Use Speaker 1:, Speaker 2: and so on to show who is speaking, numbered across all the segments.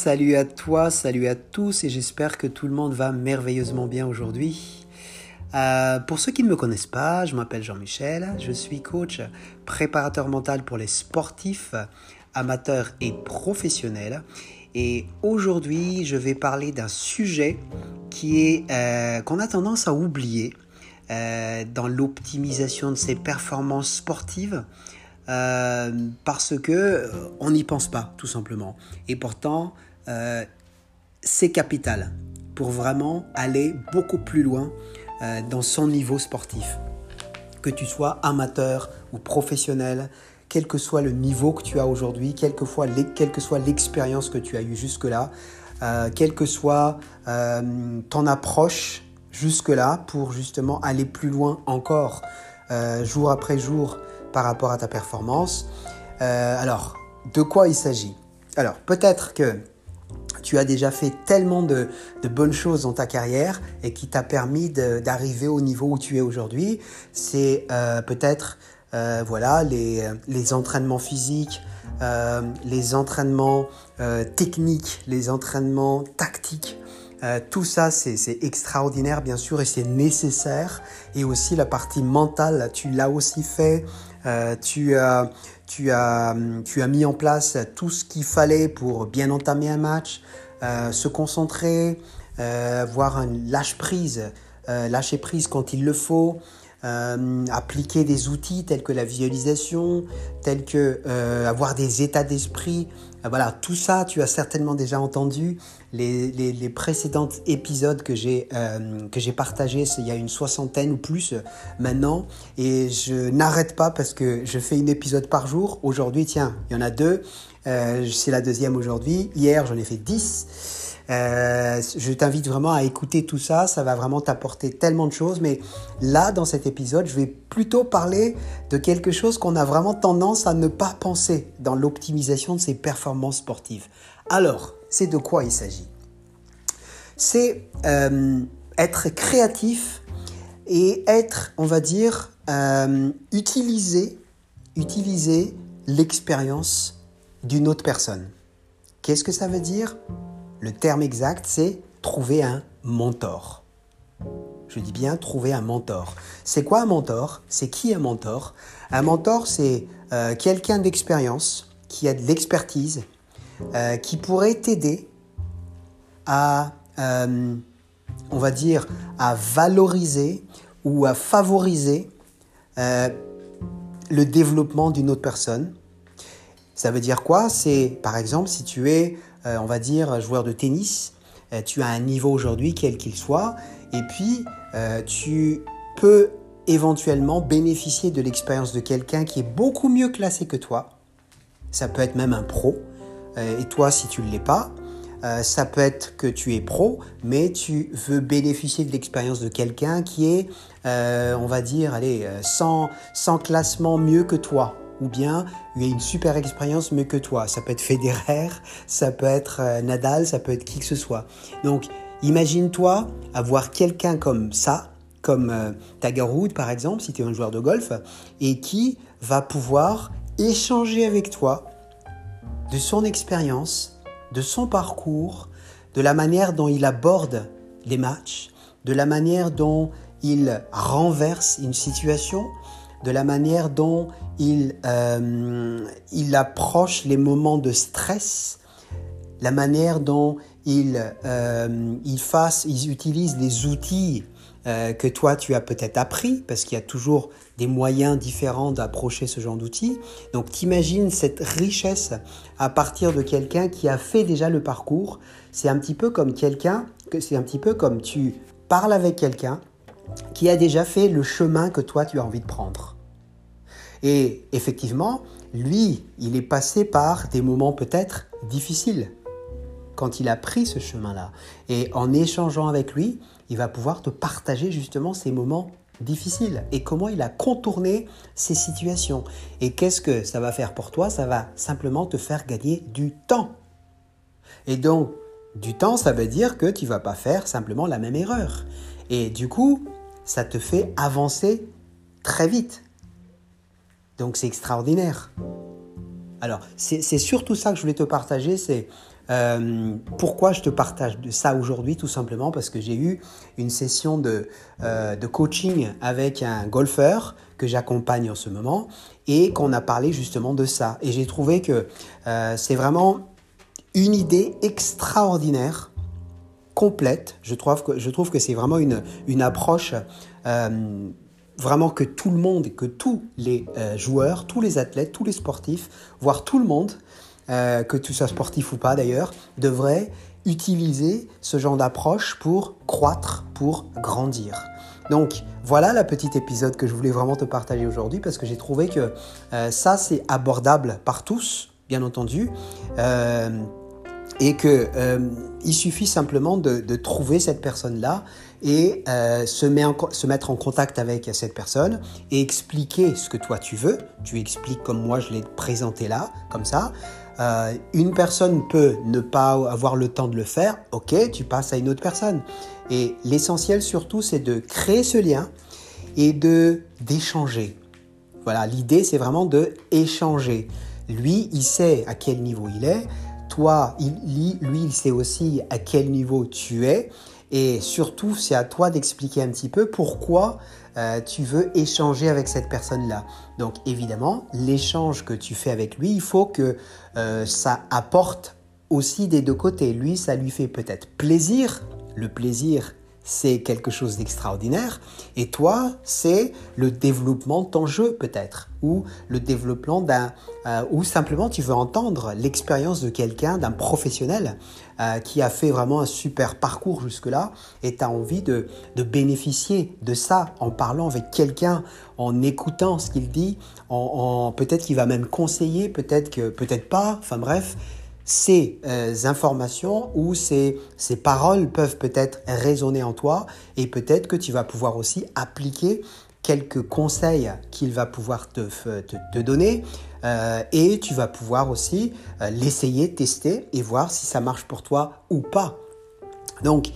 Speaker 1: salut à toi, salut à tous et j'espère que tout le monde va merveilleusement bien aujourd'hui. Euh, pour ceux qui ne me connaissent pas, je m'appelle Jean-Michel, je suis coach préparateur mental pour les sportifs, amateurs et professionnels. Et aujourd'hui, je vais parler d'un sujet qui est euh, qu'on a tendance à oublier euh, dans l'optimisation de ses performances sportives. Parce que on n'y pense pas, tout simplement. Et pourtant, euh, c'est capital pour vraiment aller beaucoup plus loin dans son niveau sportif. Que tu sois amateur ou professionnel, quel que soit le niveau que tu as aujourd'hui, quelle, que soit l'expérience que tu as eue jusque-là, quelle que soit ton approche jusque-là pour justement aller plus loin encore, jour après jour, par rapport à ta performance. Euh, alors, de quoi il s'agit? Alors, peut-être que tu as déjà fait tellement de, bonnes choses dans ta carrière et qui t'a permis d'arriver au niveau où tu es aujourd'hui. C'est euh, peut-être euh, voilà les, les, entraînements physiques, les entraînements techniques, les entraînements tactiques. Tout ça, c'est extraordinaire, bien sûr, et c'est nécessaire. Et aussi la partie mentale, tu l'as aussi fait. Euh, tu, as, tu, as, tu as mis en place tout ce qu'il fallait pour bien entamer un match, euh, se concentrer, euh, avoir un lâche prise, lâcher prise quand il le faut. appliquer des outils tels que la visualisation, tels que avoir des états d'esprit voilà, tout ça, tu as certainement déjà entendu les, les, précédents épisodes que j'ai euh, que j'ai partagés, il y a une soixantaine ou plus euh, maintenant, et je n'arrête pas parce que je fais un épisode par jour. Aujourd'hui, tiens, il y en a deux. Euh, c'est la deuxième aujourd'hui. Hier, j'en ai fait dix. Euh, je t'invite vraiment à écouter tout ça, ça va vraiment t'apporter tellement de choses. Mais là, dans cet épisode, je vais plutôt parler de quelque chose qu'on a vraiment tendance à ne pas penser dans l'optimisation de ses performances sportives. Alors, c'est de quoi il s'agit? C'est euh, être créatif et être, on va dire, euh, utiliser, utiliser l'expérience d'une autre personne. Qu'est-ce que ça veut dire? Le terme exact, c'est trouver un mentor. Je dis bien trouver un mentor. C'est quoi un mentor? C'est qui un mentor? Un mentor, c'est euh, quelqu'un d'expérience, qui a de l'expertise, euh, qui pourrait t'aider à, euh, on va dire, à valoriser ou à favoriser le développement d'une autre personne. Ça veut dire quoi? C'est, par exemple, si tu es euh, on va dire, joueur de tennis. Euh, tu as un niveau aujourd'hui, quel qu'il soit, et puis euh, tu peux éventuellement bénéficier de l'expérience de quelqu'un qui est beaucoup mieux classé que toi. Ça peut être même un pro, et toi si tu ne l'es pas, ça peut être que tu es pro, mais tu veux bénéficier de l'expérience de quelqu'un qui est, on va dire, allez, sans, sans classement mieux que toi ou bien il y a une super expérience mieux que toi. Ça peut être Federer, ça peut être euh, Nadal, ça peut être qui que ce soit. Donc, imagine-toi avoir quelqu'un comme ça, comme euh, Tiger Woods par exemple, si tu es un joueur de golf, et qui va pouvoir échanger avec toi de son expérience, de son parcours, de la manière dont il aborde les matchs, de la manière dont il renverse une situation, de la manière dont il, euh, il approche les moments de stress, la manière dont il, euh, il, fasse, il utilise les outils euh, que toi tu as peut-être appris, parce qu'il y a toujours des moyens différents d'approcher ce genre d'outils. Donc t'imagines cette richesse à partir de quelqu'un qui a fait déjà le parcours. C'est un petit peu comme quelqu'un, c'est un petit peu comme tu parles avec quelqu'un qui a déjà fait le chemin que toi tu as envie de prendre. Et effectivement, lui, il est passé par des moments peut-être difficiles quand il a pris ce chemin-là. Et en échangeant avec lui, il va pouvoir te partager justement ces moments difficiles et comment il a contourné ces situations. Et qu'est-ce que ça va faire pour toi? Ça va simplement te faire gagner du temps. Et donc, du temps, ça veut dire que tu vas pas faire simplement la même erreur. Et du coup, ça te fait avancer très vite. Donc c'est extraordinaire. Alors, c'est surtout ça que je voulais te partager, c'est Euh, pourquoi je te partage ça aujourd'hui Tout simplement parce que j'ai eu une session de, euh, de coaching avec un golfeur que j'accompagne en ce moment et qu'on a parlé justement de ça. Et j'ai trouvé que euh, c'est vraiment une idée extraordinaire, complète. Je trouve que, je trouve que c'est vraiment une, approche vraiment que tout le monde, que tous les joueurs, tous les athlètes, tous les sportifs, voire tout le monde, euh, que tu sois sportif ou pas d'ailleurs, devrait utiliser ce genre d'approche pour croître, pour grandir. Donc voilà la petite épisode que je voulais vraiment te partager aujourd'hui parce que j'ai trouvé que euh, ça c'est abordable par tous, bien entendu. Euh, et qu'il il suffit simplement de, trouver cette personne-là et se, se, mettre en contact avec cette personne et expliquer ce que toi tu veux. Tu expliques comme moi je l'ai présenté là, comme ça. Euh, une personne peut ne pas avoir le temps de le faire, ok, tu passes à une autre personne. Et l'essentiel surtout, c'est de créer ce lien et de d'échanger. Voilà, l'idée, c'est vraiment de échanger. Lui, il sait à quel niveau il est. Toi, lui, il sait aussi à quel niveau tu es. Et surtout, c'est à toi d'expliquer un petit peu pourquoi euh, tu veux échanger avec cette personne-là. Donc évidemment, l'échange que tu fais avec lui, il faut que euh, ça apporte aussi des deux côtés. Lui, ça lui fait peut-être plaisir. Le plaisir, c'est quelque chose d'extraordinaire. Et toi, c'est le développement de ton jeu peut-être, ou le développement d'un, euh, ou simplement tu veux entendre l'expérience de quelqu'un, d'un professionnel euh, qui a fait vraiment un super parcours jusque-là, et tu as envie de, bénéficier de ça en parlant avec quelqu'un, en écoutant ce qu'il dit, en, peut-être qu'il va même conseiller, peut-être que peut-être pas, enfin bref ces euh, informations ou ces, paroles peuvent peut-être résonner en toi et peut-être que tu vas pouvoir aussi appliquer quelques conseils qu'il va pouvoir te, te, donner euh, et tu vas pouvoir aussi euh, l'essayer, tester et voir si ça marche pour toi ou pas. Donc,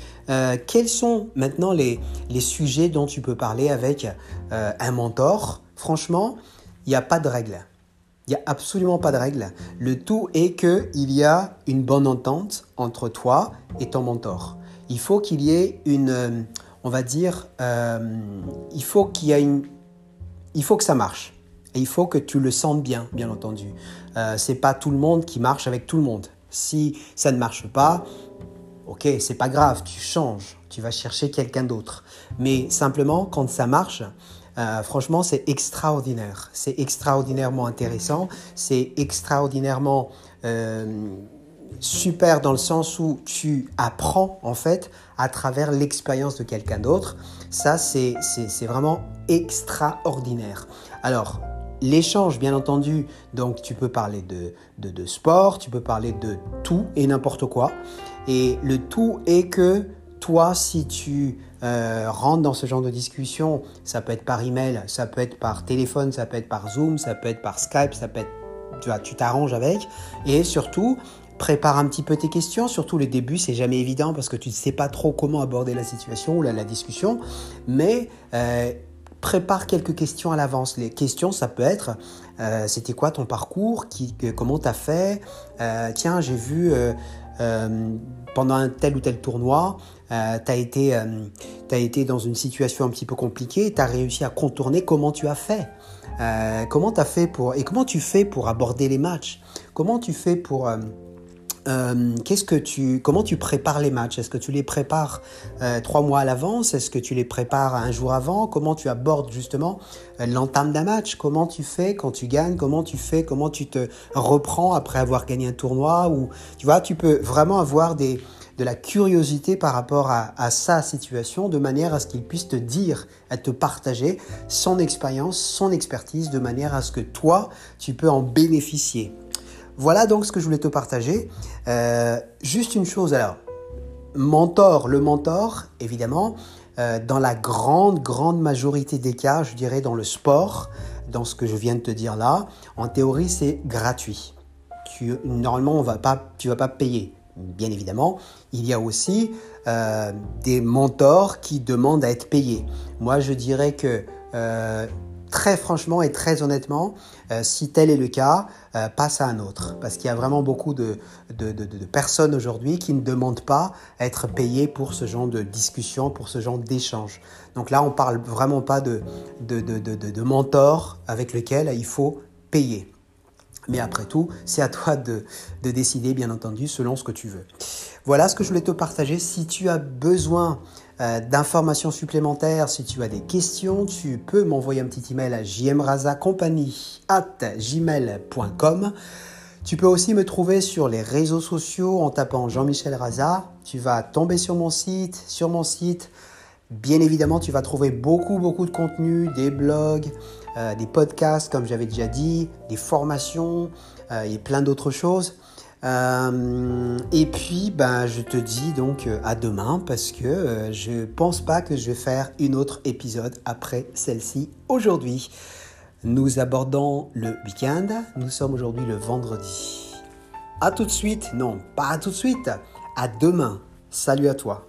Speaker 1: quels sont maintenant les, les, sujets dont tu peux parler avec un mentor? Franchement, il n'y a pas de règle. Il n'y a absolument pas de règle. Le tout est qu'il y a une bonne entente entre toi et ton mentor. Il faut qu'il y ait une, euh, on va dire, euh, il faut qu'il y ait une, il faut que ça marche. Et il faut que tu le sentes bien, bien entendu. Euh, c'est pas tout le monde qui marche avec tout le monde. Si ça ne marche pas, ok, c'est pas grave, tu changes, tu vas chercher quelqu'un d'autre. Mais simplement, quand ça marche, euh, franchement, c'est extraordinaire. C'est extraordinairement intéressant. C'est extraordinairement euh, super dans le sens où tu apprends en fait à travers l'expérience de quelqu'un d'autre. Ça, c'est vraiment extraordinaire. Alors, l'échange, bien entendu, donc tu peux parler de, de, de sport, tu peux parler de tout et n'importe quoi. Et le tout est que toi, si tu euh, rentres dans ce genre de discussion, ça peut être par email, ça peut être par téléphone, ça peut être par Zoom, ça peut être par Skype, ça peut être, tu t'arranges avec. Et surtout, prépare un petit peu tes questions. Surtout le début, c'est jamais évident parce que tu ne sais pas trop comment aborder la situation ou la, discussion. Mais euh, prépare quelques questions à l'avance. Les questions, ça peut être euh, c'était quoi ton parcours? Comment tu as fait Tiens, j'ai vu pendant un tel ou tel tournoi, euh, tu as, été, euh, été dans une situation un petit peu compliquée, tu as réussi à contourner comment tu as fait? Euh, comment as fait pour et comment tu fais pour aborder les matchs? Comment tu fais pour qu'est-ce que tu comment tu prépares les matchs? Est-ce que tu les prépares trois mois à l'avance? Est-ce que tu les prépares un jour avant? Comment tu abordes justement l'entame d'un match? Comment tu fais quand tu gagnes? Comment tu fais? Comment tu te reprends après avoir gagné un tournoi? Ou tu vois, tu peux vraiment avoir de la curiosité par rapport à, sa situation, de manière à ce qu'il puisse te dire, à te partager son expérience, son expertise, de manière à ce que toi, tu peux en bénéficier. Voilà donc ce que je voulais te partager. Euh, juste une chose alors, mentor, le mentor, évidemment, euh, dans la grande, grande majorité des cas, je dirais dans le sport, dans ce que je viens de te dire là, en théorie, c'est gratuit. Tu, normalement, on va pas, tu vas pas payer bien évidemment, il y a aussi euh, des mentors qui demandent à être payés. Moi, je dirais que 90% très franchement et très honnêtement, euh, si tel est le cas, euh, passe à un autre. Parce qu'il y a vraiment beaucoup de, personnes aujourd'hui qui ne demandent pas à être payées pour ce genre de discussion, pour ce genre d'échange. Donc là, on ne parle vraiment pas de, de, mentor avec lequel il faut payer. Mais après tout, c'est à toi de, décider, bien entendu, selon ce que tu veux. Voilà ce que je voulais te partager. Si tu as besoin euh, d'informations supplémentaires, si tu as des questions, tu peux m'envoyer un petit email à gmail.com. Tu peux aussi me trouver sur les réseaux sociaux en tapant Jean-Michel Raza. Tu vas tomber sur mon site. Sur mon site, bien évidemment, tu vas trouver beaucoup, beaucoup de contenu, des blogs, euh, des podcasts, comme j'avais déjà dit, des formations euh, et plein d'autres choses. Euh, et puis, ben, je te dis donc à demain parce que je pense pas que je vais faire une autre épisode après celle-ci aujourd'hui. Nous abordons le week-end. Nous sommes aujourd'hui le vendredi. À tout de suite. Non, pas à tout de suite. À demain. Salut à toi.